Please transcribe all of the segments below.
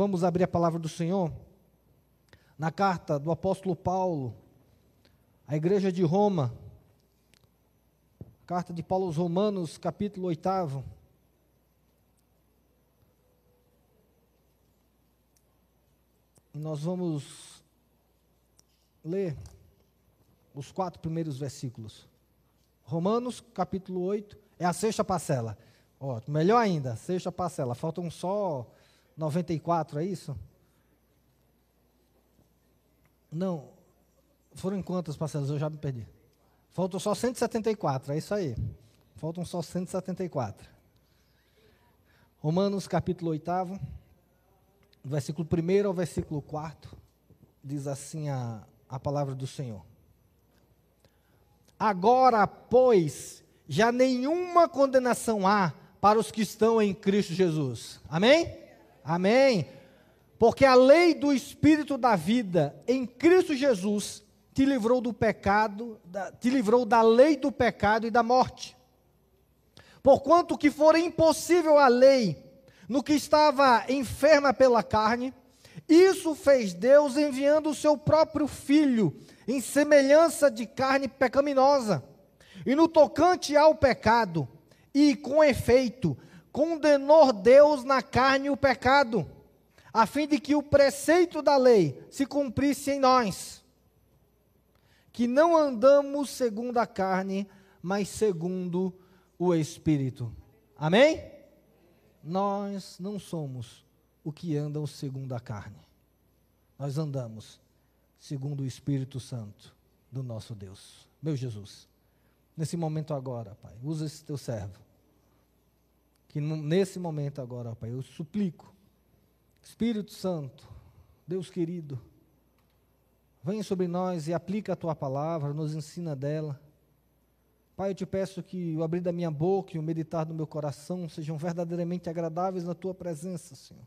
vamos abrir a palavra do Senhor na carta do apóstolo Paulo à igreja de Roma. Carta de Paulo aos Romanos, capítulo 8. E nós vamos ler os quatro primeiros versículos. Romanos, capítulo 8, é a sexta parcela. Ó, melhor ainda, sexta parcela. Faltam só 94, é isso? Não. Foram quantas parcelas? Eu já me perdi. Faltam só 174, é isso aí. Faltam só 174. Romanos capítulo 8, versículo 1 ao versículo 4, diz assim a, a palavra do Senhor. Agora, pois, já nenhuma condenação há para os que estão em Cristo Jesus. Amém? Amém. Porque a lei do Espírito da vida em Cristo Jesus te livrou do pecado, te livrou da lei do pecado e da morte. Porquanto que for impossível a lei no que estava enferma pela carne, isso fez Deus enviando o seu próprio filho em semelhança de carne pecaminosa. E no tocante ao pecado, e com efeito, condenou Deus na carne o pecado a fim de que o preceito da lei se cumprisse em nós, que não andamos segundo a carne, mas segundo o Espírito. Amém? Nós não somos o que andam segundo a carne. Nós andamos segundo o Espírito Santo do nosso Deus. Meu Jesus, nesse momento agora, Pai, usa esse teu servo. Que nesse momento agora, Pai, eu suplico Espírito Santo, Deus querido, venha sobre nós e aplica a tua palavra, nos ensina dela. Pai, eu te peço que o abrir da minha boca e o meditar do meu coração sejam verdadeiramente agradáveis na tua presença, Senhor.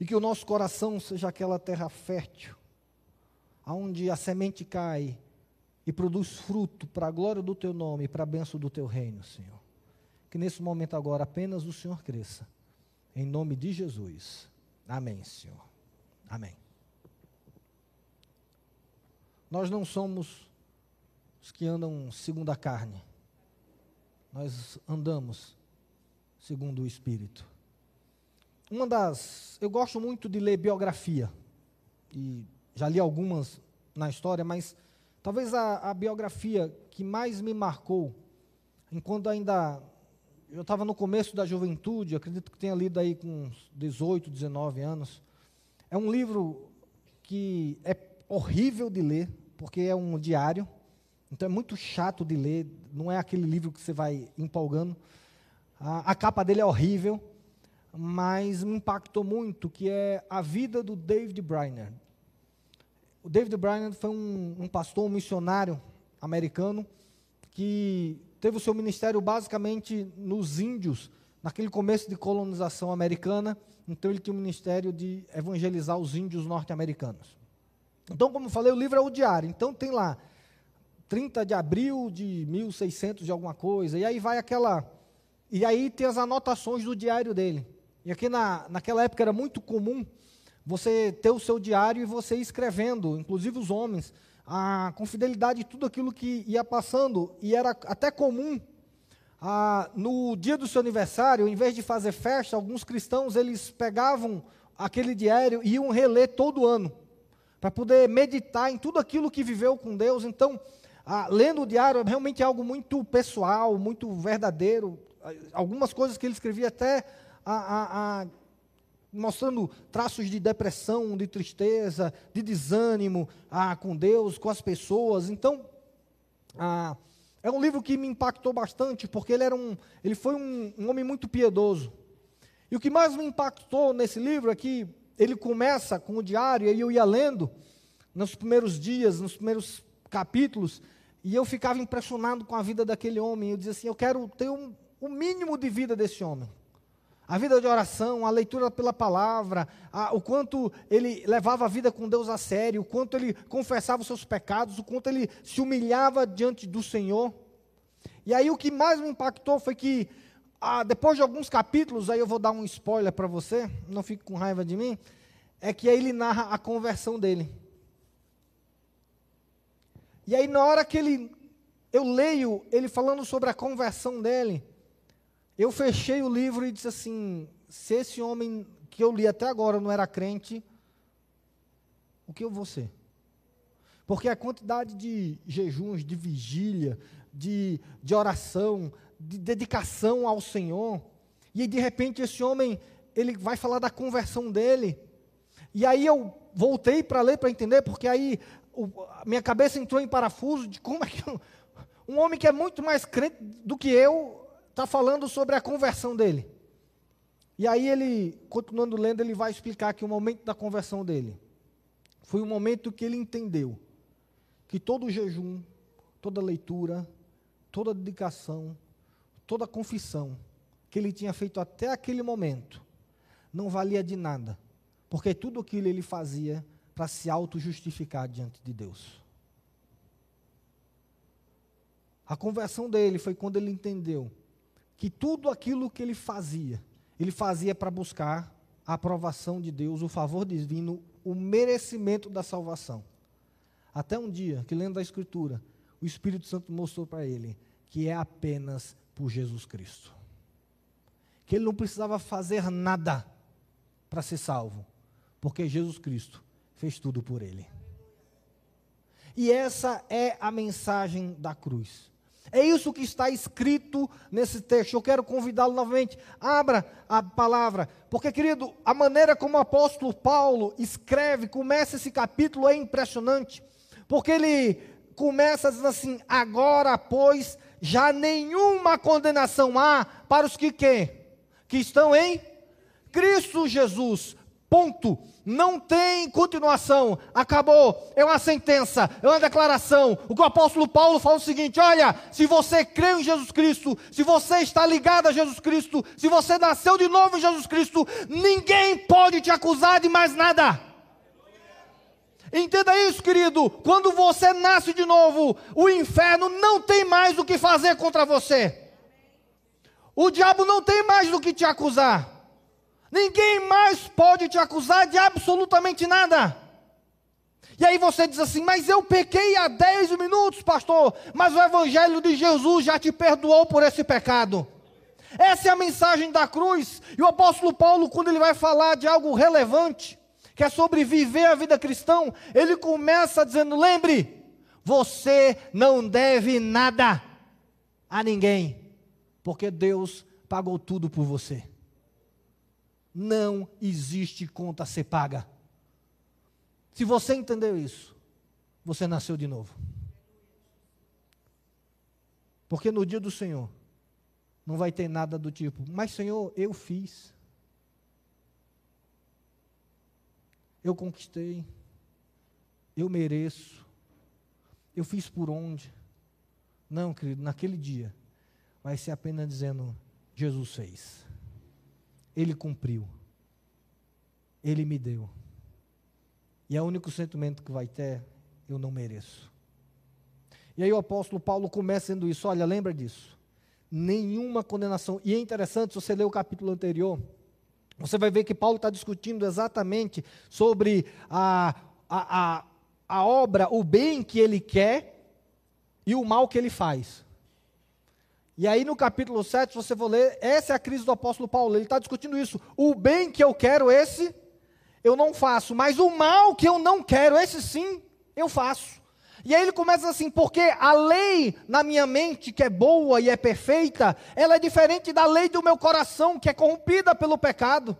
E que o nosso coração seja aquela terra fértil, aonde a semente cai e produz fruto para a glória do teu nome e para a bênção do teu reino, Senhor. Que nesse momento agora apenas o Senhor cresça. Em nome de Jesus. Amém, Senhor. Amém. Nós não somos os que andam segundo a carne. Nós andamos segundo o Espírito. Uma das. Eu gosto muito de ler biografia. E já li algumas na história, mas talvez a, a biografia que mais me marcou, enquanto ainda eu estava no começo da juventude, acredito que tenha lido aí com uns 18, 19 anos. É um livro que é horrível de ler, porque é um diário, então é muito chato de ler, não é aquele livro que você vai empolgando. A, a capa dele é horrível, mas me impactou muito, que é a vida do David Brainerd. O David Brainerd foi um, um pastor, um missionário americano, que teve o seu ministério basicamente nos índios, naquele começo de colonização americana. Então ele tinha o ministério de evangelizar os índios norte-americanos. Então, como falei, o livro é o diário. Então tem lá 30 de abril de 1600 de alguma coisa. E aí vai aquela e aí tem as anotações do diário dele. E aqui na, naquela época era muito comum você ter o seu diário e você ir escrevendo, inclusive os homens, ah, com fidelidade tudo aquilo que ia passando, e era até comum, ah, no dia do seu aniversário, em vez de fazer festa, alguns cristãos eles pegavam aquele diário e iam reler todo ano, para poder meditar em tudo aquilo que viveu com Deus. Então, lendo o diário é realmente algo muito pessoal, muito verdadeiro. Algumas coisas que ele escrevia até a, a, mostrando traços de depressão, de tristeza, de desânimo ah, com Deus, com as pessoas. Então, ah, é um livro que me impactou bastante, porque ele, era um, ele foi um, um homem muito piedoso. E o que mais me impactou nesse livro é que ele começa com o diário, e eu ia lendo nos primeiros dias, nos primeiros capítulos, e eu ficava impressionado com a vida daquele homem. Eu dizia assim: eu quero ter um, o mínimo de vida desse homem a vida de oração, a leitura pela palavra, a, o quanto ele levava a vida com Deus a sério, o quanto ele confessava os seus pecados, o quanto ele se humilhava diante do Senhor. E aí o que mais me impactou foi que ah, depois de alguns capítulos, aí eu vou dar um spoiler para você, não fique com raiva de mim, é que aí ele narra a conversão dele. E aí na hora que ele eu leio ele falando sobre a conversão dele, eu fechei o livro e disse assim: se esse homem que eu li até agora não era crente, o que eu vou ser? Porque a quantidade de jejuns, de vigília, de, de oração, de dedicação ao Senhor, e de repente esse homem, ele vai falar da conversão dele, e aí eu voltei para ler, para entender, porque aí o, minha cabeça entrou em parafuso de como é que um homem que é muito mais crente do que eu está falando sobre a conversão dele. E aí ele, continuando lendo, ele vai explicar que o momento da conversão dele foi o momento que ele entendeu que todo jejum, toda leitura, toda dedicação, toda confissão que ele tinha feito até aquele momento não valia de nada, porque tudo aquilo ele fazia para se auto-justificar diante de Deus. A conversão dele foi quando ele entendeu que tudo aquilo que ele fazia, ele fazia para buscar a aprovação de Deus, o favor divino, o merecimento da salvação. Até um dia, que lendo a Escritura, o Espírito Santo mostrou para ele que é apenas por Jesus Cristo. Que ele não precisava fazer nada para ser salvo, porque Jesus Cristo fez tudo por ele. E essa é a mensagem da cruz. É isso que está escrito nesse texto. Eu quero convidá-lo novamente. Abra a palavra. Porque, querido, a maneira como o apóstolo Paulo escreve, começa esse capítulo é impressionante. Porque ele começa dizendo assim: agora, pois, já nenhuma condenação há para os que, que, que estão em Cristo Jesus. Ponto. Não tem continuação. Acabou. É uma sentença, é uma declaração. O que o apóstolo Paulo fala é o seguinte: olha, se você crê em Jesus Cristo, se você está ligado a Jesus Cristo, se você nasceu de novo em Jesus Cristo, ninguém pode te acusar de mais nada. Entenda isso, querido. Quando você nasce de novo, o inferno não tem mais o que fazer contra você. O diabo não tem mais do que te acusar. Ninguém mais pode te acusar de absolutamente nada. E aí você diz assim: Mas eu pequei há 10 minutos, pastor. Mas o Evangelho de Jesus já te perdoou por esse pecado. Essa é a mensagem da cruz. E o apóstolo Paulo, quando ele vai falar de algo relevante, que é sobre viver a vida cristã, ele começa dizendo: Lembre, você não deve nada a ninguém, porque Deus pagou tudo por você não existe conta a ser paga. Se você entendeu isso, você nasceu de novo. Porque no dia do Senhor, não vai ter nada do tipo, mas Senhor, eu fiz. Eu conquistei. Eu mereço. Eu fiz por onde? Não, querido, naquele dia, vai ser apenas dizendo: Jesus fez. Ele cumpriu. Ele me deu. E é o único sentimento que vai ter, eu não mereço. E aí o apóstolo Paulo começa dizendo isso, olha, lembra disso. Nenhuma condenação. E é interessante, se você ler o capítulo anterior, você vai ver que Paulo está discutindo exatamente sobre a, a, a, a obra, o bem que ele quer e o mal que ele faz. E aí no capítulo 7, você for ler, essa é a crise do apóstolo Paulo. Ele está discutindo isso. O bem que eu quero, esse eu não faço. Mas o mal que eu não quero, esse sim, eu faço. E aí ele começa assim, porque a lei na minha mente, que é boa e é perfeita, ela é diferente da lei do meu coração, que é corrompida pelo pecado.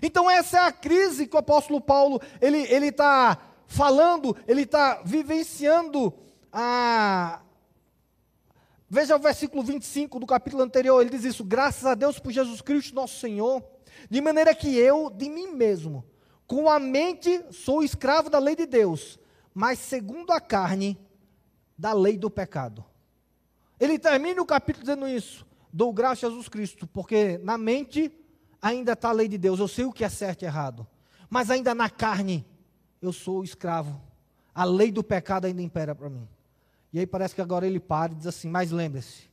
Então essa é a crise que o apóstolo Paulo, ele está falando, ele está vivenciando a, Veja o versículo 25 do capítulo anterior, ele diz isso: graças a Deus por Jesus Cristo, nosso Senhor, de maneira que eu, de mim mesmo, com a mente sou escravo da lei de Deus, mas segundo a carne, da lei do pecado. Ele termina o capítulo dizendo isso: dou graças a Jesus Cristo, porque na mente ainda está a lei de Deus, eu sei o que é certo e errado, mas ainda na carne eu sou escravo, a lei do pecado ainda impera para mim. E aí parece que agora ele para e diz assim: Mas lembre-se,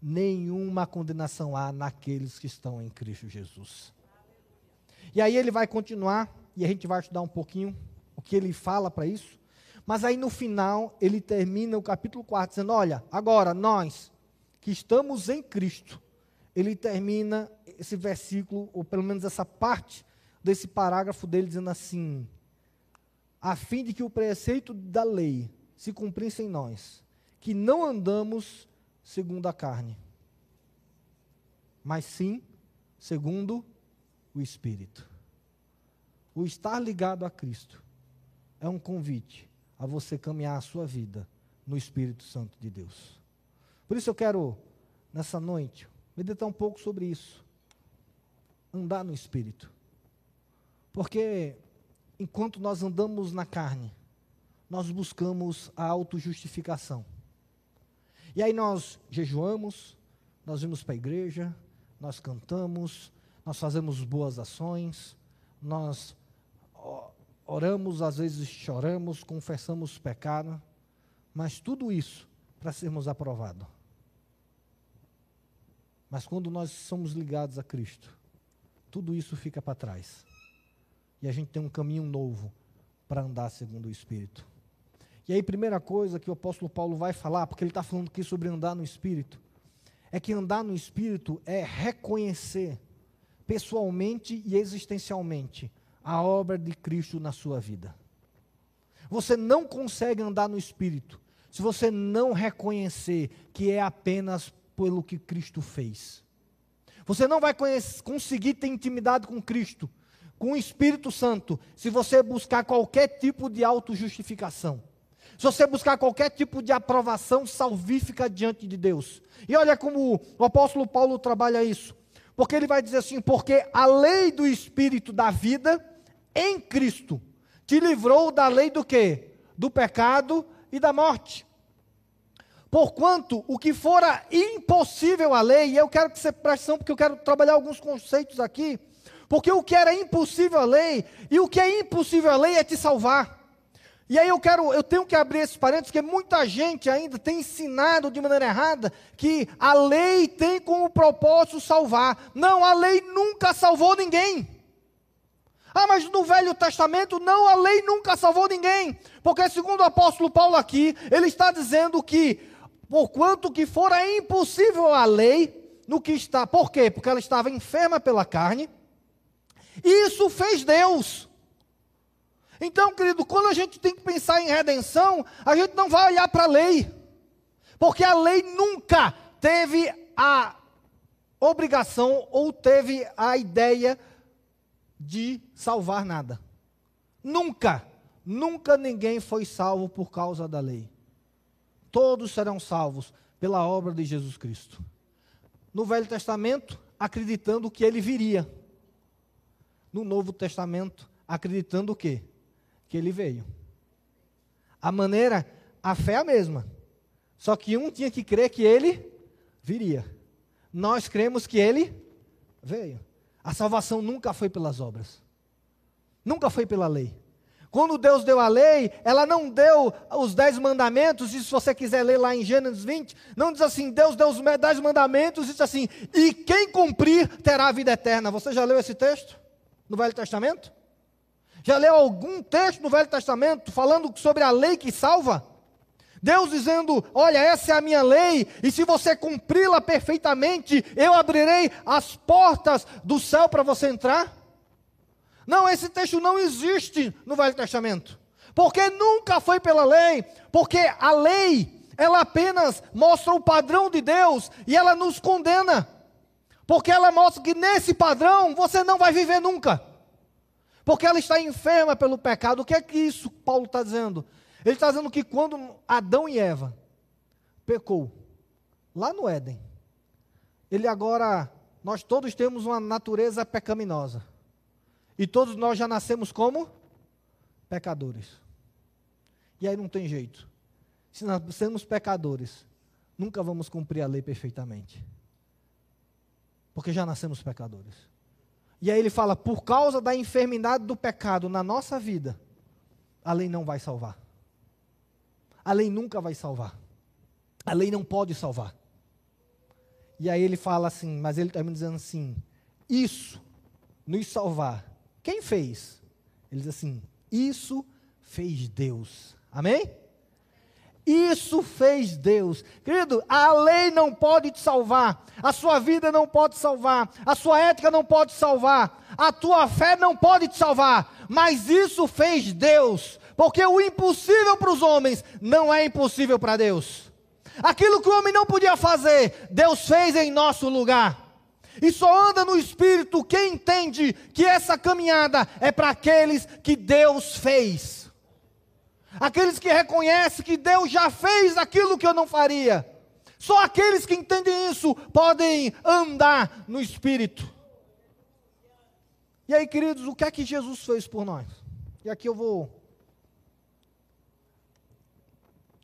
nenhuma condenação há naqueles que estão em Cristo Jesus. E aí ele vai continuar, e a gente vai estudar um pouquinho o que ele fala para isso. Mas aí no final, ele termina o capítulo 4 dizendo: Olha, agora nós que estamos em Cristo, ele termina esse versículo, ou pelo menos essa parte desse parágrafo dele, dizendo assim: a fim de que o preceito da lei se cumprisse em nós, que não andamos segundo a carne, mas sim segundo o Espírito. O estar ligado a Cristo é um convite a você caminhar a sua vida no Espírito Santo de Deus. Por isso eu quero, nessa noite, meditar um pouco sobre isso. Andar no Espírito. Porque enquanto nós andamos na carne, nós buscamos a autojustificação. E aí nós jejuamos, nós vamos para a igreja, nós cantamos, nós fazemos boas ações, nós oramos, às vezes choramos, confessamos pecado, mas tudo isso para sermos aprovados. Mas quando nós somos ligados a Cristo, tudo isso fica para trás. E a gente tem um caminho novo para andar segundo o Espírito. E aí, primeira coisa que o apóstolo Paulo vai falar, porque ele está falando aqui sobre andar no Espírito, é que andar no Espírito é reconhecer pessoalmente e existencialmente a obra de Cristo na sua vida. Você não consegue andar no Espírito se você não reconhecer que é apenas pelo que Cristo fez. Você não vai conseguir ter intimidade com Cristo com o Espírito Santo, se você buscar qualquer tipo de autojustificação, se você buscar qualquer tipo de aprovação salvífica diante de Deus. E olha como o apóstolo Paulo trabalha isso. Porque ele vai dizer assim: porque a lei do Espírito da vida em Cristo te livrou da lei do quê? Do pecado e da morte. Porquanto o que fora impossível à lei, e eu quero que você preste atenção, porque eu quero trabalhar alguns conceitos aqui porque o que era impossível à lei, e o que é impossível à lei é te salvar. E aí eu quero, eu tenho que abrir esses parênteses, porque muita gente ainda tem ensinado de maneira errada que a lei tem como propósito salvar. Não, a lei nunca salvou ninguém. Ah, mas no Velho Testamento, não, a lei nunca salvou ninguém. Porque segundo o apóstolo Paulo aqui, ele está dizendo que, por quanto que fora impossível a lei, no que está, por quê? Porque ela estava enferma pela carne, isso fez Deus. Então, querido, quando a gente tem que pensar em redenção, a gente não vai olhar para a lei, porque a lei nunca teve a obrigação ou teve a ideia de salvar nada. Nunca, nunca ninguém foi salvo por causa da lei. Todos serão salvos pela obra de Jesus Cristo. No Velho Testamento, acreditando que ele viria no Novo Testamento, acreditando o quê? Que ele veio. A maneira, a fé é a mesma. Só que um tinha que crer que ele viria. Nós cremos que ele veio. A salvação nunca foi pelas obras. Nunca foi pela lei. Quando Deus deu a lei, ela não deu os dez mandamentos, e se você quiser ler lá em Gênesis 20, não diz assim, Deus deu os dez mandamentos, diz assim, e quem cumprir terá a vida eterna. Você já leu esse texto? no Velho Testamento? Já leu algum texto no Velho Testamento falando sobre a lei que salva? Deus dizendo: Olha, essa é a minha lei, e se você cumpri-la perfeitamente, eu abrirei as portas do céu para você entrar? Não, esse texto não existe no Velho Testamento, porque nunca foi pela lei, porque a lei, ela apenas mostra o padrão de Deus e ela nos condena. Porque ela mostra que nesse padrão você não vai viver nunca. Porque ela está enferma pelo pecado. O que é que isso Paulo está dizendo? Ele está dizendo que quando Adão e Eva pecou, lá no Éden, ele agora, nós todos temos uma natureza pecaminosa. E todos nós já nascemos como pecadores. E aí não tem jeito. Se nós somos pecadores, nunca vamos cumprir a lei perfeitamente porque já nascemos pecadores. E aí ele fala: por causa da enfermidade do pecado na nossa vida, a lei não vai salvar. A lei nunca vai salvar. A lei não pode salvar. E aí ele fala assim, mas ele termina dizendo assim: Isso nos salvar, quem fez? Ele diz assim: Isso fez Deus. Amém? Isso fez Deus. Querido, a lei não pode te salvar, a sua vida não pode salvar, a sua ética não pode salvar, a tua fé não pode te salvar, mas isso fez Deus, porque o impossível para os homens não é impossível para Deus. Aquilo que o homem não podia fazer, Deus fez em nosso lugar. E só anda no espírito quem entende que essa caminhada é para aqueles que Deus fez. Aqueles que reconhecem que Deus já fez aquilo que eu não faria. Só aqueles que entendem isso podem andar no Espírito. E aí, queridos, o que é que Jesus fez por nós? E aqui eu vou.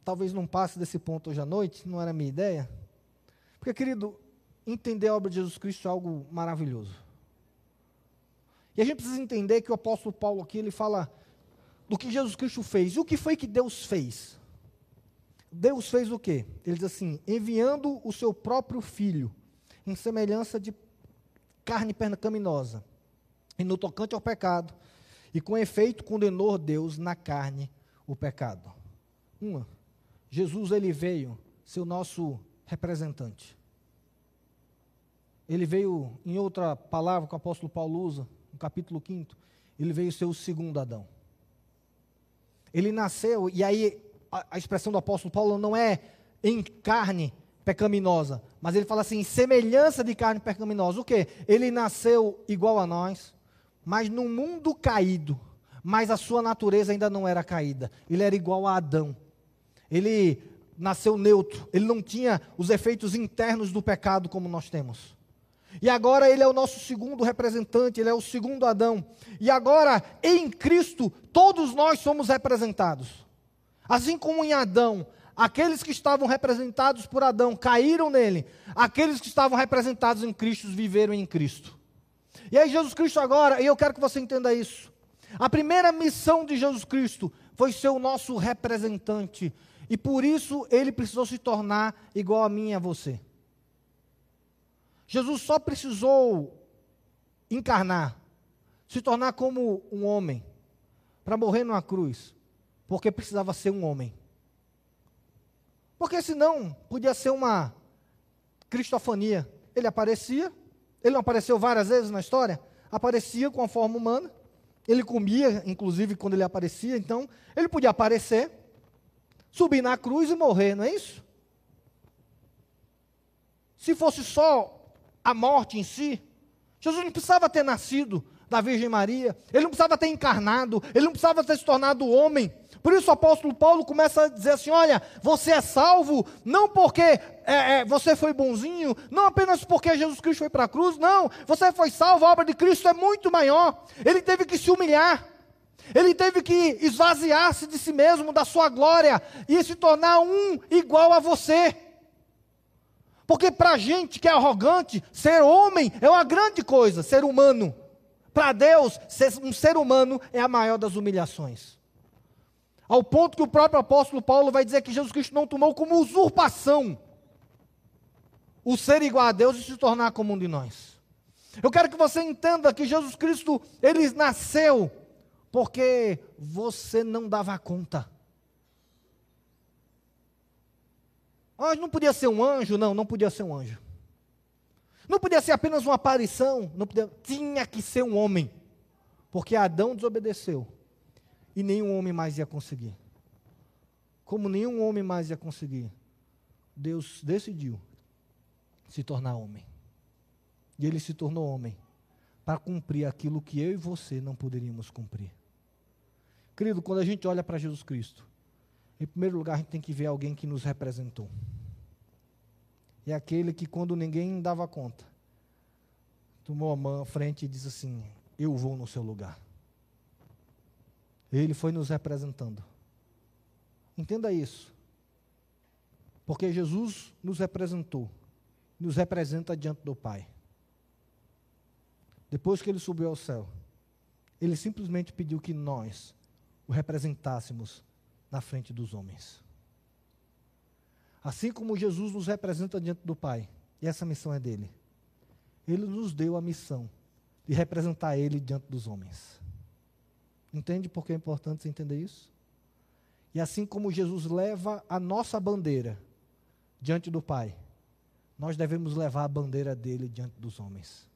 Talvez não passe desse ponto hoje à noite, não era a minha ideia. Porque, querido, entender a obra de Jesus Cristo é algo maravilhoso. E a gente precisa entender que o apóstolo Paulo aqui, ele fala do que Jesus Cristo fez. E o que foi que Deus fez? Deus fez o quê? Ele diz assim: enviando o seu próprio filho, em semelhança de carne pecaminosa, e no tocante ao pecado, e com efeito condenou Deus na carne o pecado. Uma, Jesus ele veio ser o nosso representante. Ele veio, em outra palavra que o apóstolo Paulo usa, no capítulo 5, ele veio ser o segundo Adão. Ele nasceu, e aí a, a expressão do apóstolo Paulo não é em carne pecaminosa, mas ele fala assim, semelhança de carne pecaminosa. O que? Ele nasceu igual a nós, mas no mundo caído, mas a sua natureza ainda não era caída. Ele era igual a Adão. Ele nasceu neutro, ele não tinha os efeitos internos do pecado como nós temos. E agora ele é o nosso segundo representante, ele é o segundo Adão. E agora, em Cristo, todos nós somos representados. Assim como em Adão, aqueles que estavam representados por Adão caíram nele, aqueles que estavam representados em Cristo viveram em Cristo. E aí, Jesus Cristo agora, e eu quero que você entenda isso. A primeira missão de Jesus Cristo foi ser o nosso representante. E por isso ele precisou se tornar igual a mim e a você. Jesus só precisou encarnar, se tornar como um homem, para morrer numa cruz, porque precisava ser um homem. Porque senão podia ser uma cristofania. Ele aparecia, ele não apareceu várias vezes na história, aparecia com a forma humana, ele comia, inclusive, quando ele aparecia, então ele podia aparecer, subir na cruz e morrer, não é isso? Se fosse só a morte em si. Jesus não precisava ter nascido da Virgem Maria, ele não precisava ter encarnado, ele não precisava ter se tornado homem. Por isso o apóstolo Paulo começa a dizer assim: olha, você é salvo não porque é, é, você foi bonzinho, não apenas porque Jesus Cristo foi para a cruz, não, você foi salvo, a obra de Cristo é muito maior. Ele teve que se humilhar, ele teve que esvaziar-se de si mesmo, da sua glória, e se tornar um igual a você. Porque para gente que é arrogante, ser homem é uma grande coisa, ser humano. Para Deus, ser um ser humano é a maior das humilhações. Ao ponto que o próprio apóstolo Paulo vai dizer que Jesus Cristo não tomou como usurpação o ser igual a Deus e se tornar como um de nós. Eu quero que você entenda que Jesus Cristo, ele nasceu porque você não dava conta. Anjo não podia ser um anjo? Não, não podia ser um anjo. Não podia ser apenas uma aparição, não podia, tinha que ser um homem. Porque Adão desobedeceu e nenhum homem mais ia conseguir. Como nenhum homem mais ia conseguir, Deus decidiu se tornar homem. E ele se tornou homem para cumprir aquilo que eu e você não poderíamos cumprir. Querido, quando a gente olha para Jesus Cristo, em primeiro lugar, a gente tem que ver alguém que nos representou. É aquele que, quando ninguém dava conta, tomou a mão à frente e disse assim: Eu vou no seu lugar. Ele foi nos representando. Entenda isso. Porque Jesus nos representou, nos representa diante do Pai. Depois que ele subiu ao céu, ele simplesmente pediu que nós o representássemos na frente dos homens. Assim como Jesus nos representa diante do Pai, E essa missão é dele. Ele nos deu a missão de representar ele diante dos homens. Entende por que é importante você entender isso? E assim como Jesus leva a nossa bandeira diante do Pai, nós devemos levar a bandeira dele diante dos homens.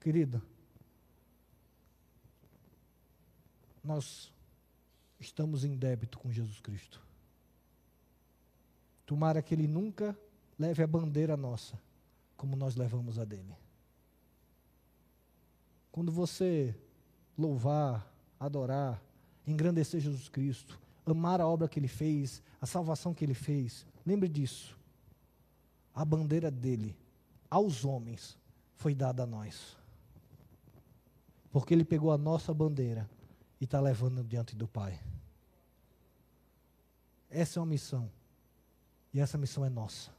Querido, nós estamos em débito com Jesus Cristo. Tomara que Ele nunca leve a bandeira nossa, como nós levamos a dele. Quando você louvar, adorar, engrandecer Jesus Cristo, amar a obra que Ele fez, a salvação que Ele fez, lembre disso. A bandeira dele aos homens foi dada a nós. Porque Ele pegou a nossa bandeira e está levando diante do Pai. Essa é uma missão. E essa missão é nossa.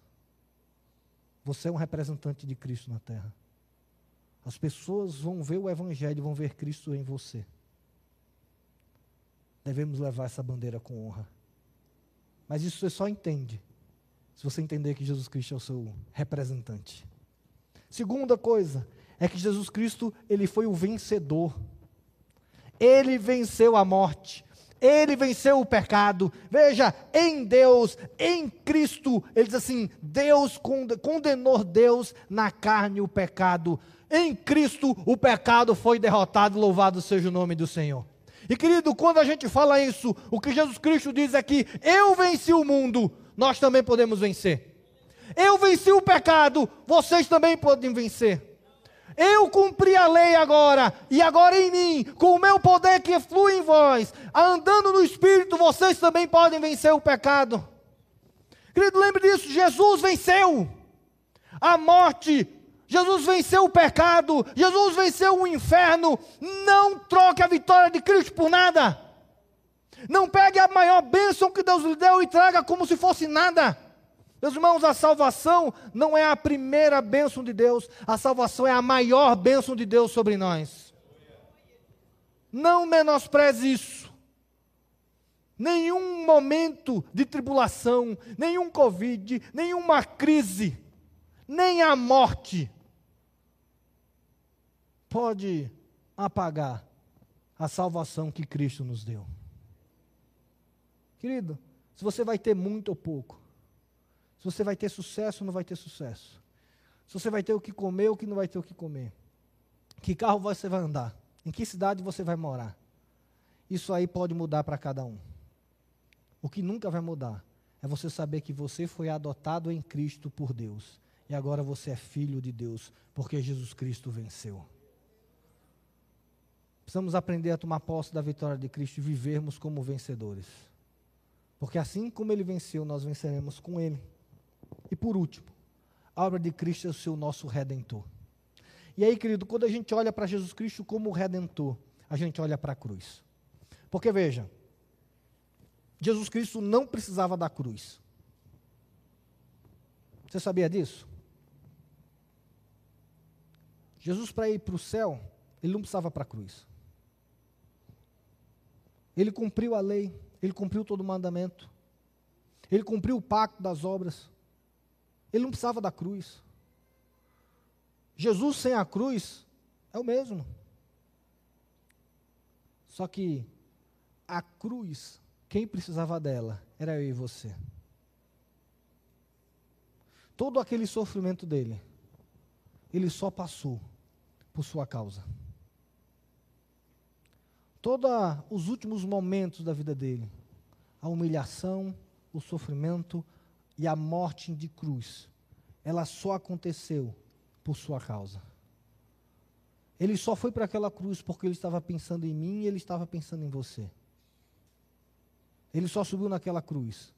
Você é um representante de Cristo na terra. As pessoas vão ver o Evangelho, vão ver Cristo em você. Devemos levar essa bandeira com honra. Mas isso você só entende se você entender que Jesus Cristo é o seu representante. Segunda coisa é que Jesus Cristo, ele foi o vencedor. Ele venceu a morte. Ele venceu o pecado. Veja, em Deus, em Cristo, ele diz assim: Deus condenou Deus na carne o pecado. Em Cristo o pecado foi derrotado, louvado seja o nome do Senhor. E querido, quando a gente fala isso, o que Jesus Cristo diz é que eu venci o mundo, nós também podemos vencer. Eu venci o pecado, vocês também podem vencer. Eu cumpri a lei agora, e agora em mim, com o meu poder que flui em vós, andando no Espírito, vocês também podem vencer o pecado. Querido, lembre disso: Jesus venceu a morte, Jesus venceu o pecado, Jesus venceu o inferno. Não troque a vitória de Cristo por nada. Não pegue a maior bênção que Deus lhe deu e traga como se fosse nada. Meus irmãos, a salvação não é a primeira bênção de Deus, a salvação é a maior bênção de Deus sobre nós. Não menospreze isso. Nenhum momento de tribulação, nenhum Covid, nenhuma crise, nem a morte pode apagar a salvação que Cristo nos deu. Querido, se você vai ter muito ou pouco, se você vai ter sucesso ou não vai ter sucesso. Se você vai ter o que comer ou que não vai ter o que comer. Que carro você vai andar? Em que cidade você vai morar? Isso aí pode mudar para cada um. O que nunca vai mudar é você saber que você foi adotado em Cristo por Deus. E agora você é filho de Deus, porque Jesus Cristo venceu. Precisamos aprender a tomar posse da vitória de Cristo e vivermos como vencedores. Porque assim como ele venceu, nós venceremos com ele. Por último, a obra de Cristo é o seu nosso redentor. E aí, querido, quando a gente olha para Jesus Cristo como redentor, a gente olha para a cruz. Porque veja, Jesus Cristo não precisava da cruz. Você sabia disso? Jesus, para ir para o céu, ele não precisava para a cruz. Ele cumpriu a lei, ele cumpriu todo o mandamento, ele cumpriu o pacto das obras. Ele não precisava da cruz. Jesus sem a cruz é o mesmo. Só que a cruz, quem precisava dela era eu e você. Todo aquele sofrimento dele, ele só passou por sua causa. Todos os últimos momentos da vida dele, a humilhação, o sofrimento, e a morte de cruz, ela só aconteceu por sua causa. Ele só foi para aquela cruz porque ele estava pensando em mim e ele estava pensando em você. Ele só subiu naquela cruz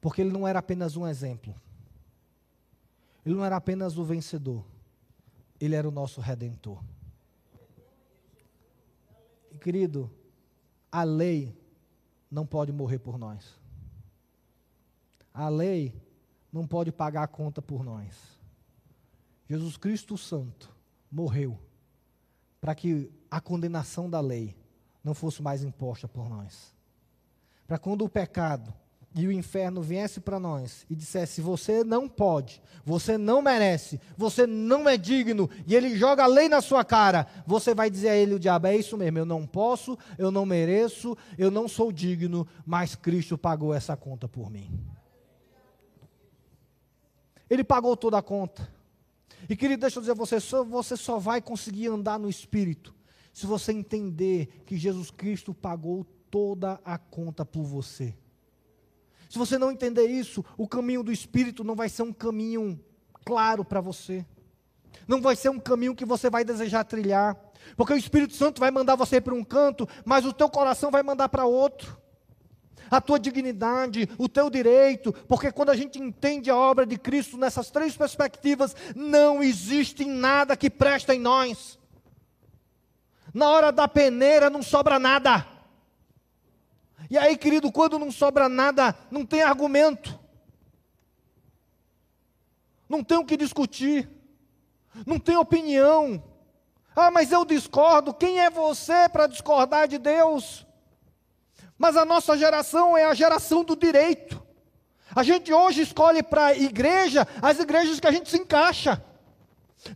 porque ele não era apenas um exemplo. Ele não era apenas o vencedor. Ele era o nosso redentor. E, querido, a lei não pode morrer por nós. A lei não pode pagar a conta por nós. Jesus Cristo Santo morreu para que a condenação da lei não fosse mais imposta por nós. Para quando o pecado e o inferno viesse para nós e dissesse: Você não pode, você não merece, você não é digno, e ele joga a lei na sua cara, você vai dizer a ele: O diabo, é isso mesmo, eu não posso, eu não mereço, eu não sou digno, mas Cristo pagou essa conta por mim. Ele pagou toda a conta. E querido, deixa eu dizer a você: você só vai conseguir andar no Espírito se você entender que Jesus Cristo pagou toda a conta por você. Se você não entender isso, o caminho do Espírito não vai ser um caminho claro para você. Não vai ser um caminho que você vai desejar trilhar. Porque o Espírito Santo vai mandar você para um canto, mas o teu coração vai mandar para outro. A tua dignidade, o teu direito, porque quando a gente entende a obra de Cristo nessas três perspectivas, não existe nada que presta em nós. Na hora da peneira não sobra nada. E aí, querido, quando não sobra nada, não tem argumento. Não tem o que discutir. Não tem opinião. Ah, mas eu discordo. Quem é você para discordar de Deus? Mas a nossa geração é a geração do direito. A gente hoje escolhe para a igreja as igrejas que a gente se encaixa.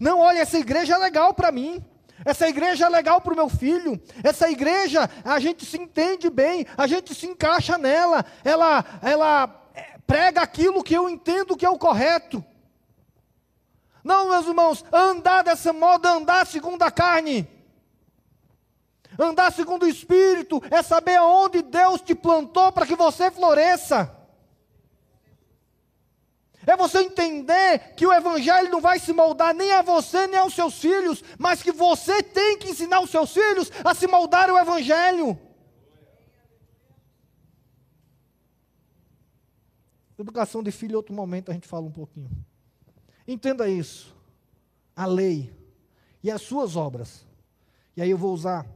Não, olha, essa igreja é legal para mim. Essa igreja é legal para o meu filho. Essa igreja, a gente se entende bem, a gente se encaixa nela. Ela, ela é, prega aquilo que eu entendo que é o correto. Não, meus irmãos, andar dessa moda, andar segundo a carne. Andar segundo o Espírito é saber aonde Deus te plantou para que você floresça. É você entender que o Evangelho não vai se moldar nem a você nem aos seus filhos, mas que você tem que ensinar os seus filhos a se moldar o Evangelho. Educação de filho, outro momento a gente fala um pouquinho. Entenda isso. A lei e as suas obras. E aí eu vou usar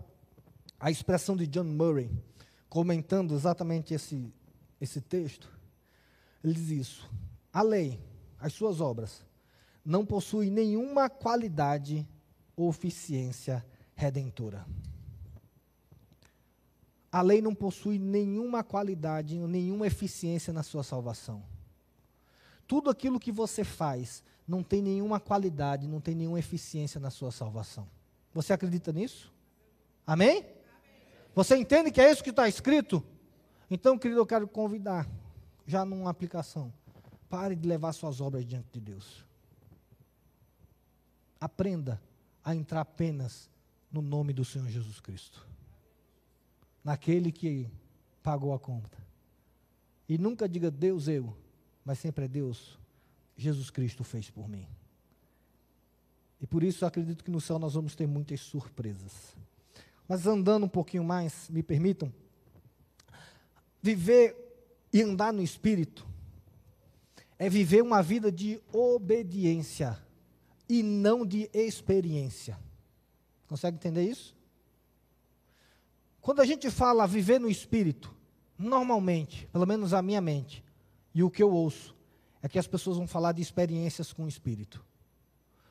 a expressão de John Murray, comentando exatamente esse, esse texto. Ele diz isso a lei, as suas obras, não possui nenhuma qualidade ou eficiência redentora. A lei não possui nenhuma qualidade, nenhuma eficiência na sua salvação. Tudo aquilo que você faz não tem nenhuma qualidade, não tem nenhuma eficiência na sua salvação. Você acredita nisso? Amém? Você entende que é isso que está escrito? Então, querido, eu quero convidar, já numa aplicação, Pare de levar suas obras diante de Deus. Aprenda a entrar apenas no nome do Senhor Jesus Cristo. Naquele que pagou a conta. E nunca diga Deus eu, mas sempre é Deus. Jesus Cristo fez por mim. E por isso acredito que no céu nós vamos ter muitas surpresas. Mas andando um pouquinho mais, me permitam, viver e andar no Espírito é viver uma vida de obediência e não de experiência. Consegue entender isso? Quando a gente fala viver no espírito, normalmente, pelo menos a minha mente, e o que eu ouço, é que as pessoas vão falar de experiências com o espírito.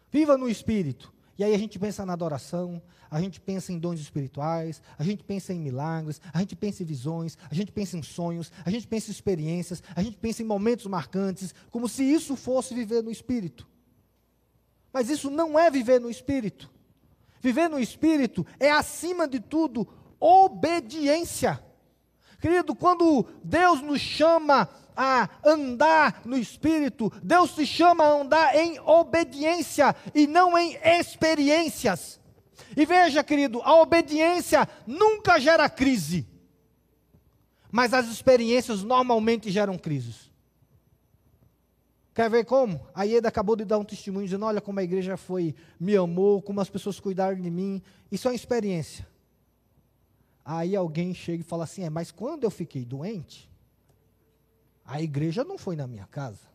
Viva no espírito. E aí a gente pensa na adoração, a gente pensa em dons espirituais, a gente pensa em milagres, a gente pensa em visões, a gente pensa em sonhos, a gente pensa em experiências, a gente pensa em momentos marcantes, como se isso fosse viver no espírito. Mas isso não é viver no espírito. Viver no espírito é, acima de tudo, obediência. Querido, quando Deus nos chama a andar no Espírito, Deus te chama a andar em obediência e não em experiências. E veja, querido, a obediência nunca gera crise, mas as experiências normalmente geram crises. Quer ver como? A Ieda acabou de dar um testemunho dizendo: Olha como a igreja foi, me amou, como as pessoas cuidaram de mim. Isso é uma experiência. Aí alguém chega e fala assim: É, mas quando eu fiquei doente, a igreja não foi na minha casa.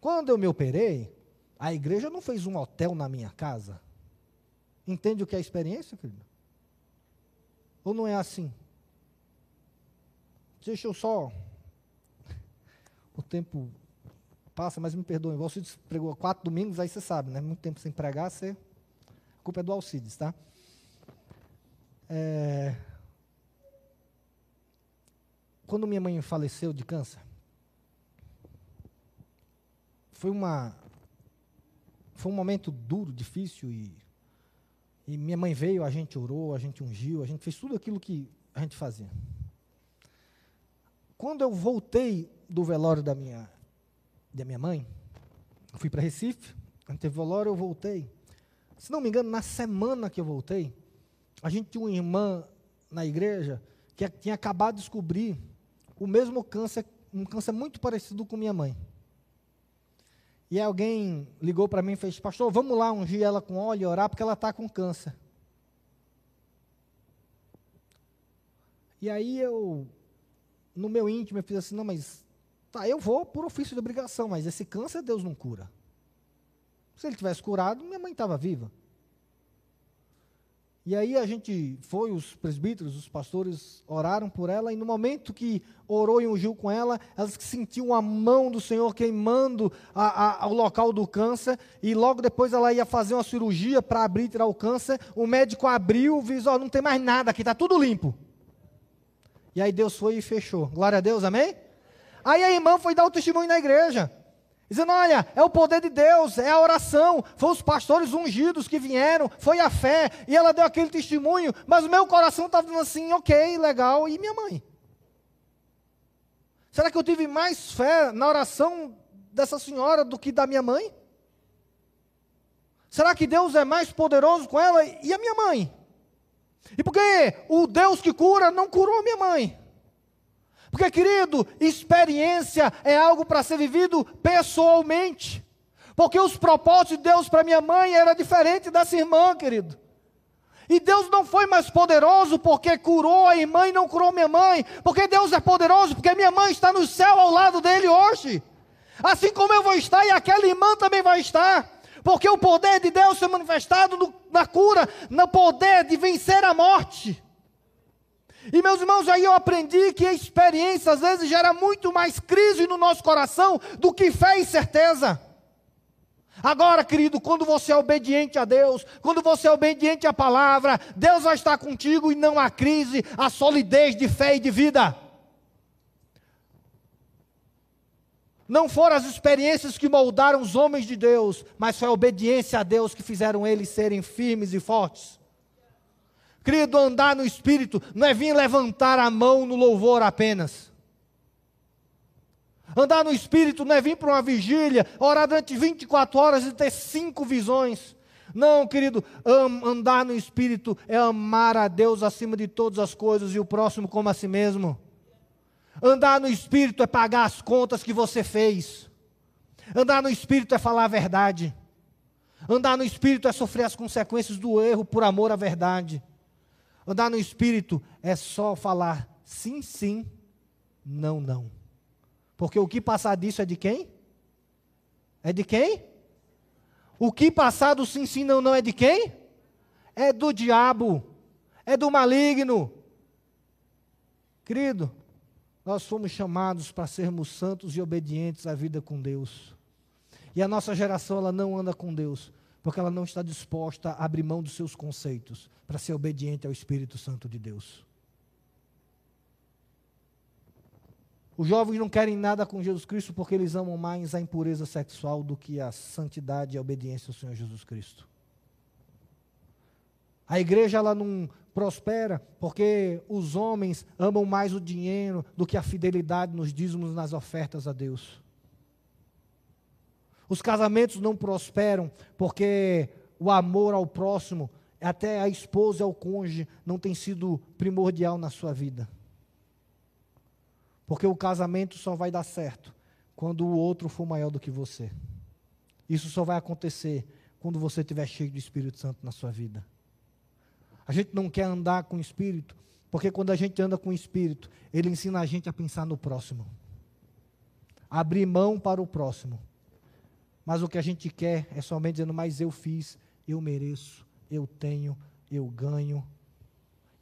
Quando eu me operei, a igreja não fez um hotel na minha casa. Entende o que é experiência, querido? Ou não é assim? Deixa eu só. O tempo passa, mas me perdoem. O Alcides pregou quatro domingos, aí você sabe, né? Muito tempo sem pregar, você. A culpa é do Alcides, tá? É... quando minha mãe faleceu de câncer, foi uma foi um momento duro, difícil e e minha mãe veio, a gente orou, a gente ungiu, a gente fez tudo aquilo que a gente fazia. Quando eu voltei do velório da minha da minha mãe, fui para Recife, a gente teve velório, eu voltei. Se não me engano, na semana que eu voltei, a gente tinha uma irmã na igreja que tinha acabado de descobrir o mesmo câncer, um câncer muito parecido com minha mãe. E alguém ligou para mim e fez, pastor, vamos lá ungir ela com óleo e orar, porque ela está com câncer. E aí eu, no meu íntimo, eu fiz assim, não, mas tá, eu vou por ofício de obrigação, mas esse câncer Deus não cura. Se ele tivesse curado, minha mãe estava viva. E aí a gente foi, os presbíteros, os pastores oraram por ela, e no momento que orou e ungiu com ela, elas sentiam a mão do Senhor queimando a, a, ao local do câncer, e logo depois ela ia fazer uma cirurgia para abrir e tirar o câncer. O médico abriu, viu, ó, não tem mais nada aqui, está tudo limpo. E aí Deus foi e fechou. Glória a Deus, amém? Aí a irmã foi dar o testemunho na igreja dizendo: olha, é o poder de Deus, é a oração, foram os pastores ungidos que vieram, foi a fé, e ela deu aquele testemunho, mas o meu coração estava dizendo assim: ok, legal, e minha mãe? Será que eu tive mais fé na oração dessa senhora do que da minha mãe? Será que Deus é mais poderoso com ela e a minha mãe? E por que o Deus que cura não curou a minha mãe? Porque, querido, experiência é algo para ser vivido pessoalmente. Porque os propósitos de Deus para minha mãe era diferente dessa irmã, querido. E Deus não foi mais poderoso porque curou a irmã e não curou minha mãe. Porque Deus é poderoso porque minha mãe está no céu ao lado dele hoje. Assim como eu vou estar e aquela irmã também vai estar. Porque o poder de Deus foi manifestado no, na cura, no poder de vencer a morte. E meus irmãos, aí eu aprendi que a experiência às vezes gera muito mais crise no nosso coração do que fé e certeza. Agora, querido, quando você é obediente a Deus, quando você é obediente à palavra, Deus vai estar contigo e não há crise, há solidez de fé e de vida. Não foram as experiências que moldaram os homens de Deus, mas foi a obediência a Deus que fizeram eles serem firmes e fortes. Querido, andar no Espírito não é vir levantar a mão no louvor apenas. Andar no Espírito não é vir para uma vigília, orar durante 24 horas e ter cinco visões. Não, querido, andar no Espírito é amar a Deus acima de todas as coisas e o próximo como a si mesmo. Andar no Espírito é pagar as contas que você fez. Andar no Espírito é falar a verdade. Andar no Espírito é sofrer as consequências do erro por amor à verdade. Andar no espírito é só falar sim, sim, não, não. Porque o que passar disso é de quem? É de quem? O que passar do sim, sim, não, não é de quem? É do diabo, é do maligno. Querido, nós fomos chamados para sermos santos e obedientes à vida com Deus. E a nossa geração ela não anda com Deus, porque ela não está disposta a abrir mão dos seus conceitos para ser obediente ao Espírito Santo de Deus. Os jovens não querem nada com Jesus Cristo porque eles amam mais a impureza sexual do que a santidade e a obediência ao Senhor Jesus Cristo. A igreja ela não prospera porque os homens amam mais o dinheiro do que a fidelidade nos dízimos nas ofertas a Deus. Os casamentos não prosperam porque o amor ao próximo, até a esposa e ao cônjuge, não tem sido primordial na sua vida. Porque o casamento só vai dar certo quando o outro for maior do que você. Isso só vai acontecer quando você estiver cheio do Espírito Santo na sua vida. A gente não quer andar com o Espírito, porque quando a gente anda com o Espírito, ele ensina a gente a pensar no próximo. Abrir mão para o próximo. Mas o que a gente quer é somente dizendo, mas eu fiz, eu mereço, eu tenho, eu ganho.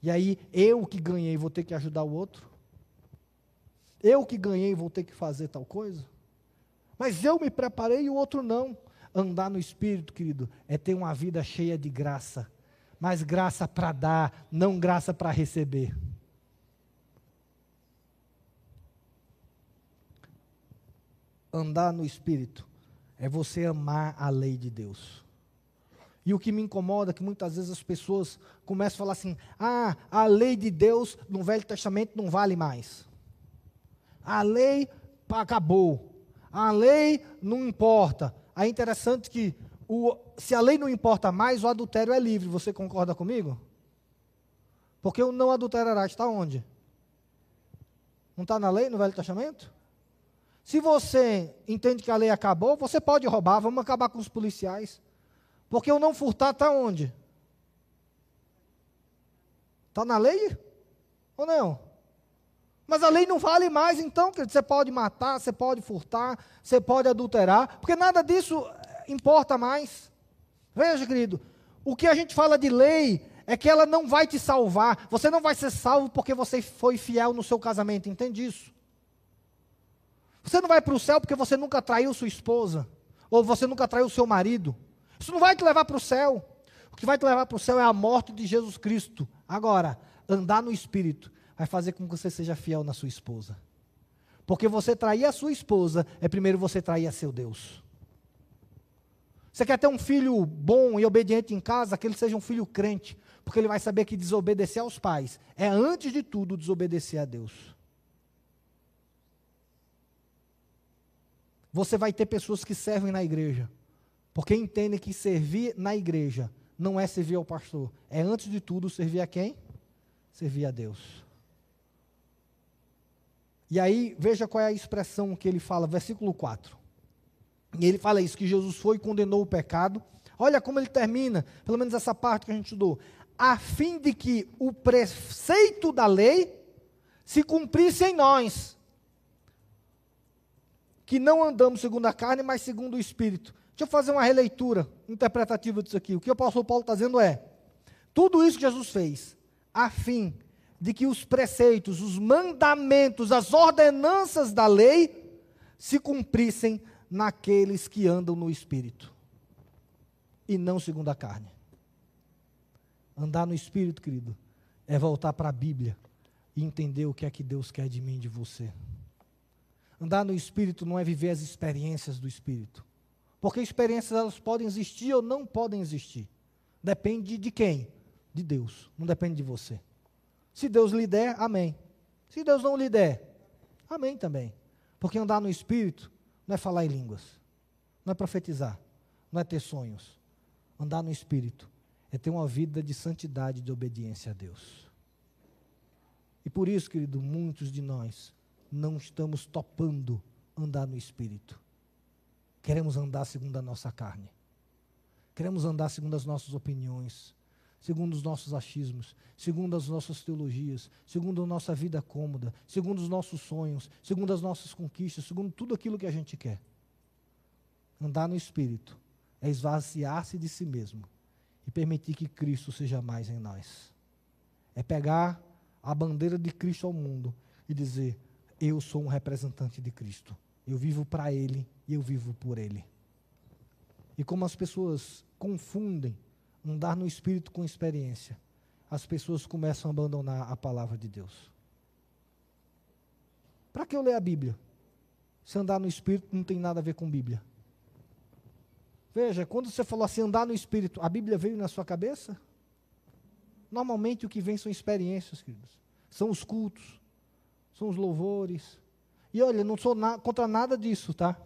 E aí, eu que ganhei vou ter que ajudar o outro? Eu que ganhei vou ter que fazer tal coisa? Mas eu me preparei e o outro não. Andar no Espírito, querido, é ter uma vida cheia de graça. Mas graça para dar, não graça para receber. andar no espírito é você amar a lei de Deus. E o que me incomoda é que muitas vezes as pessoas começam a falar assim: ah, a lei de Deus no Velho Testamento não vale mais. A lei acabou. A lei não importa. É interessante que o, se a lei não importa mais, o adultério é livre. Você concorda comigo? Porque o não adulterará está onde? Não está na lei, no Velho Testamento? Se você entende que a lei acabou, você pode roubar, vamos acabar com os policiais. Porque o não furtar está onde? Está na lei? Ou não? Mas a lei não vale mais, então, querido. Você pode matar, você pode furtar, você pode adulterar, porque nada disso importa mais. Veja, querido, o que a gente fala de lei é que ela não vai te salvar. Você não vai ser salvo porque você foi fiel no seu casamento, entende isso? Você não vai para o céu porque você nunca traiu sua esposa, ou você nunca traiu seu marido. Isso não vai te levar para o céu. O que vai te levar para o céu é a morte de Jesus Cristo. Agora, andar no Espírito vai fazer com que você seja fiel na sua esposa. Porque você trair a sua esposa é primeiro você trair a seu Deus. Você quer ter um filho bom e obediente em casa, que ele seja um filho crente, porque ele vai saber que desobedecer aos pais é, antes de tudo, desobedecer a Deus. Você vai ter pessoas que servem na igreja, porque entendem que servir na igreja não é servir ao pastor, é antes de tudo servir a quem? Servir a Deus. E aí, veja qual é a expressão que ele fala, versículo 4. E ele fala isso, que Jesus foi e condenou o pecado. Olha como ele termina, pelo menos essa parte que a gente estudou. A fim de que o preceito da lei se cumprisse em nós. Que não andamos segundo a carne, mas segundo o Espírito. Deixa eu fazer uma releitura interpretativa disso aqui. O que o apóstolo Paulo está dizendo é: tudo isso que Jesus fez, a fim de que os preceitos, os mandamentos, as ordenanças da lei se cumprissem naqueles que andam no espírito e não segundo a carne. Andar no espírito, querido, é voltar para a Bíblia e entender o que é que Deus quer de mim e de você. Andar no espírito não é viver as experiências do espírito. Porque experiências elas podem existir ou não podem existir. Depende de quem? De Deus. Não depende de você. Se Deus lhe der, amém. Se Deus não lhe der, amém também. Porque andar no espírito não é falar em línguas, não é profetizar, não é ter sonhos. Andar no Espírito é ter uma vida de santidade, de obediência a Deus. E por isso, querido, muitos de nós não estamos topando andar no Espírito. Queremos andar segundo a nossa carne. Queremos andar segundo as nossas opiniões, segundo os nossos achismos, segundo as nossas teologias, segundo a nossa vida cômoda, segundo os nossos sonhos, segundo as nossas conquistas, segundo tudo aquilo que a gente quer. Andar no Espírito é esvaziar-se de si mesmo e permitir que Cristo seja mais em nós. É pegar a bandeira de Cristo ao mundo e dizer: Eu sou um representante de Cristo. Eu vivo para Ele e eu vivo por Ele. E como as pessoas confundem andar no espírito com experiência, as pessoas começam a abandonar a palavra de Deus. Para que eu ler a Bíblia? Se andar no espírito não tem nada a ver com Bíblia. Veja, quando você falou assim, andar no espírito, a Bíblia veio na sua cabeça? Normalmente o que vem são experiências, queridos. São os cultos, são os louvores. E olha, não sou na, contra nada disso, tá?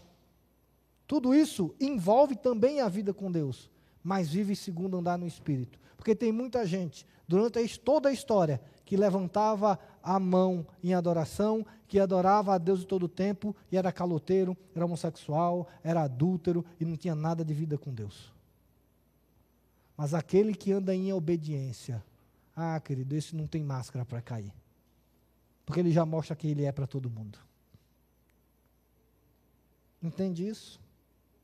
Tudo isso envolve também a vida com Deus mas vive segundo andar no Espírito. Porque tem muita gente, durante toda a história, que levantava a mão em adoração, que adorava a Deus de todo o tempo, e era caloteiro, era homossexual, era adúltero e não tinha nada de vida com Deus. Mas aquele que anda em obediência, ah, querido, esse não tem máscara para cair. Porque ele já mostra que ele é para todo mundo. Entende isso?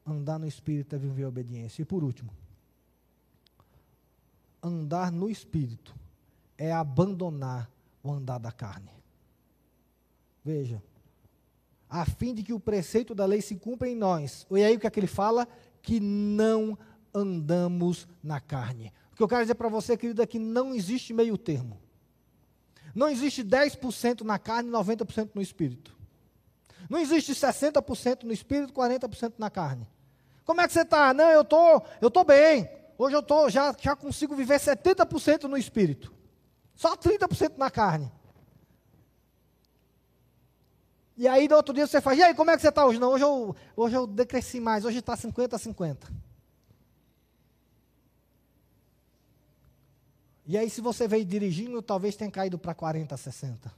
Andar no Espírito é viver a obediência. E por último, andar no espírito é abandonar o andar da carne. Veja, a fim de que o preceito da lei se cumpra em nós. E aí o que é que ele fala? Que não andamos na carne. O que eu quero dizer para você, querido, é que não existe meio termo. Não existe 10% na carne e 90% no espírito. Não existe 60% no espírito, 40% na carne. Como é que você está? Não, eu tô, eu tô bem. Hoje eu tô, já, já consigo viver 70% no espírito. Só 30% na carne. E aí, no outro dia, você faz, e aí, como é que você está hoje? Não, hoje eu, hoje eu decresci mais, hoje está 50 a 50. E aí, se você veio dirigindo, talvez tenha caído para 40 a 60.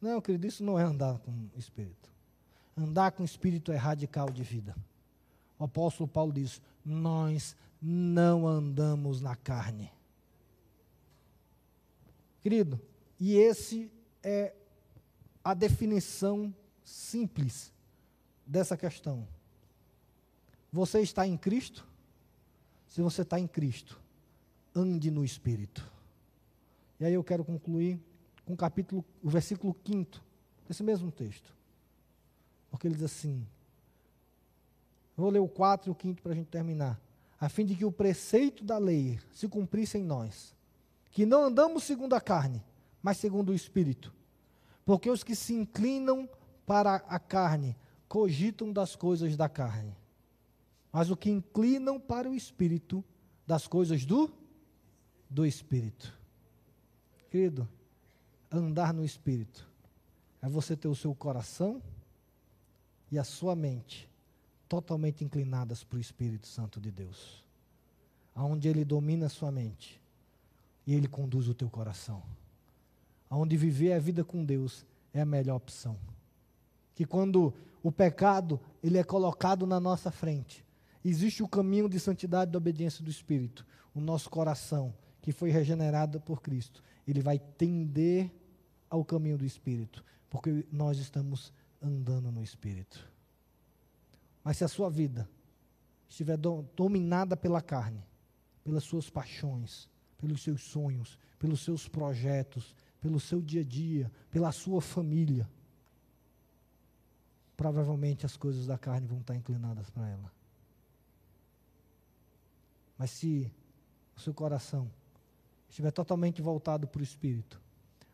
Não, querido, isso não é andar com Espírito. Andar com Espírito é radical de vida. O apóstolo Paulo diz: Nós não andamos na carne. Querido, e esse é a definição simples dessa questão. Você está em Cristo? Se você está em Cristo, ande no Espírito. E aí eu quero concluir com o capítulo, o versículo 5 desse mesmo texto. Porque ele diz assim: vou ler o 4 e o 5 para a gente terminar. A fim de que o preceito da lei se cumprisse em nós que não andamos segundo a carne, mas segundo o Espírito. Porque os que se inclinam para a carne cogitam das coisas da carne, mas o que inclinam para o Espírito, das coisas do, do Espírito. Querido, andar no Espírito é você ter o seu coração e a sua mente totalmente inclinadas para o Espírito Santo de Deus, aonde Ele domina a sua mente e Ele conduz o teu coração. Aonde viver a vida com Deus é a melhor opção. Que quando o pecado ele é colocado na nossa frente, existe o caminho de santidade e de obediência do Espírito. O nosso coração, que foi regenerado por Cristo, ele vai tender ao caminho do Espírito, porque nós estamos andando no Espírito. Mas se a sua vida estiver dominada pela carne, pelas suas paixões, pelos seus sonhos, pelos seus projetos, pelo seu dia a dia, pela sua família, provavelmente as coisas da carne vão estar inclinadas para ela. Mas se o seu coração estiver totalmente voltado para o Espírito,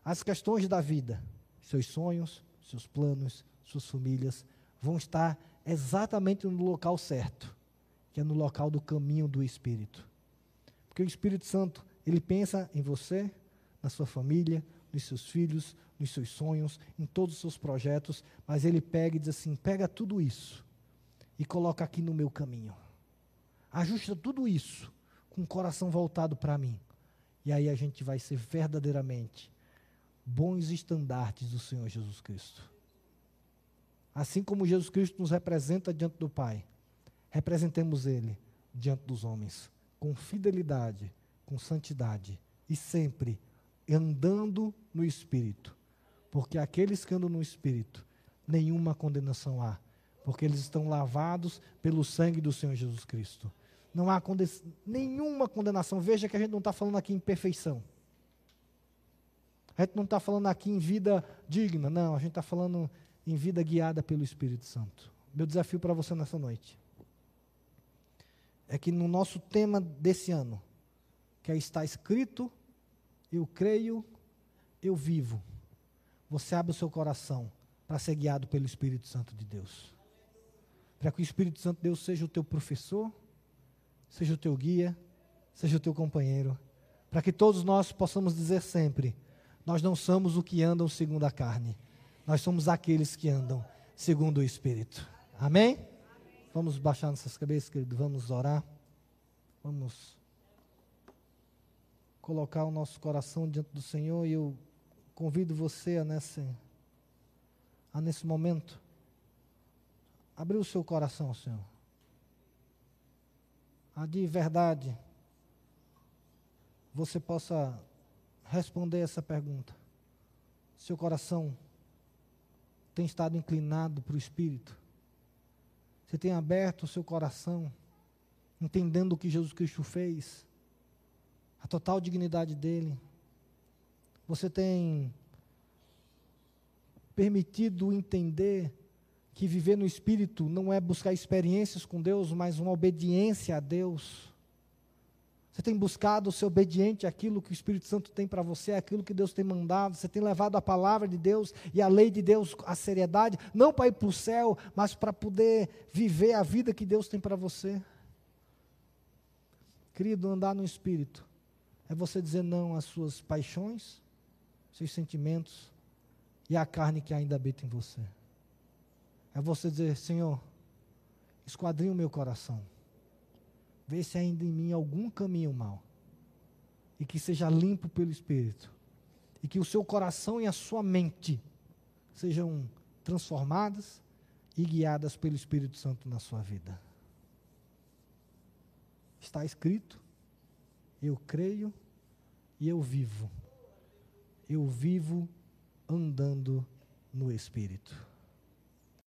as questões da vida, seus sonhos, seus planos, suas famílias, vão estar exatamente no local certo, que é no local do caminho do Espírito. Porque o Espírito Santo, ele pensa em você, na sua família, nos seus filhos, nos seus sonhos, em todos os seus projetos, mas ele pega e diz assim: pega tudo isso e coloca aqui no meu caminho. Ajusta tudo isso com o coração voltado para mim. E aí a gente vai ser verdadeiramente bons estandartes do Senhor Jesus Cristo. Assim como Jesus Cristo nos representa diante do Pai, representemos Ele diante dos homens, com fidelidade, com santidade e sempre andando no Espírito. Porque aqueles que andam no Espírito, nenhuma condenação há, porque eles estão lavados pelo sangue do Senhor Jesus Cristo. Não há conde nenhuma condenação. Veja que a gente não está falando aqui em perfeição. A gente não está falando aqui em vida digna, não. A gente está falando em vida guiada pelo Espírito Santo. Meu desafio para você nessa noite é que no nosso tema desse ano, que está escrito, eu creio, eu vivo. Você abre o seu coração para ser guiado pelo Espírito Santo de Deus. Para que o Espírito Santo de Deus seja o teu professor, seja o teu guia, seja o teu companheiro. Para que todos nós possamos dizer sempre: nós não somos o que andam segundo a carne, nós somos aqueles que andam segundo o Espírito. Amém? Amém. Vamos baixar nossas cabeças, querido, vamos orar. Vamos colocar o nosso coração diante do Senhor e eu convido você a nesse, a nesse momento abrir o seu coração, Senhor. A de verdade você possa responder essa pergunta. Seu coração tem estado inclinado para o Espírito? Você tem aberto o seu coração, entendendo o que Jesus Cristo fez? a total dignidade dele. Você tem permitido entender que viver no Espírito não é buscar experiências com Deus, mas uma obediência a Deus. Você tem buscado ser obediente àquilo que o Espírito Santo tem para você, àquilo que Deus tem mandado. Você tem levado a palavra de Deus e a lei de Deus à seriedade, não para ir para o céu, mas para poder viver a vida que Deus tem para você. Querido, andar no Espírito é você dizer não às suas paixões, seus sentimentos e à carne que ainda habita em você. É você dizer, Senhor, esquadrinha o meu coração. Vê se ainda em mim algum caminho mal. E que seja limpo pelo Espírito. E que o seu coração e a sua mente sejam transformadas e guiadas pelo Espírito Santo na sua vida. Está escrito, eu creio e eu vivo. Eu vivo andando no Espírito.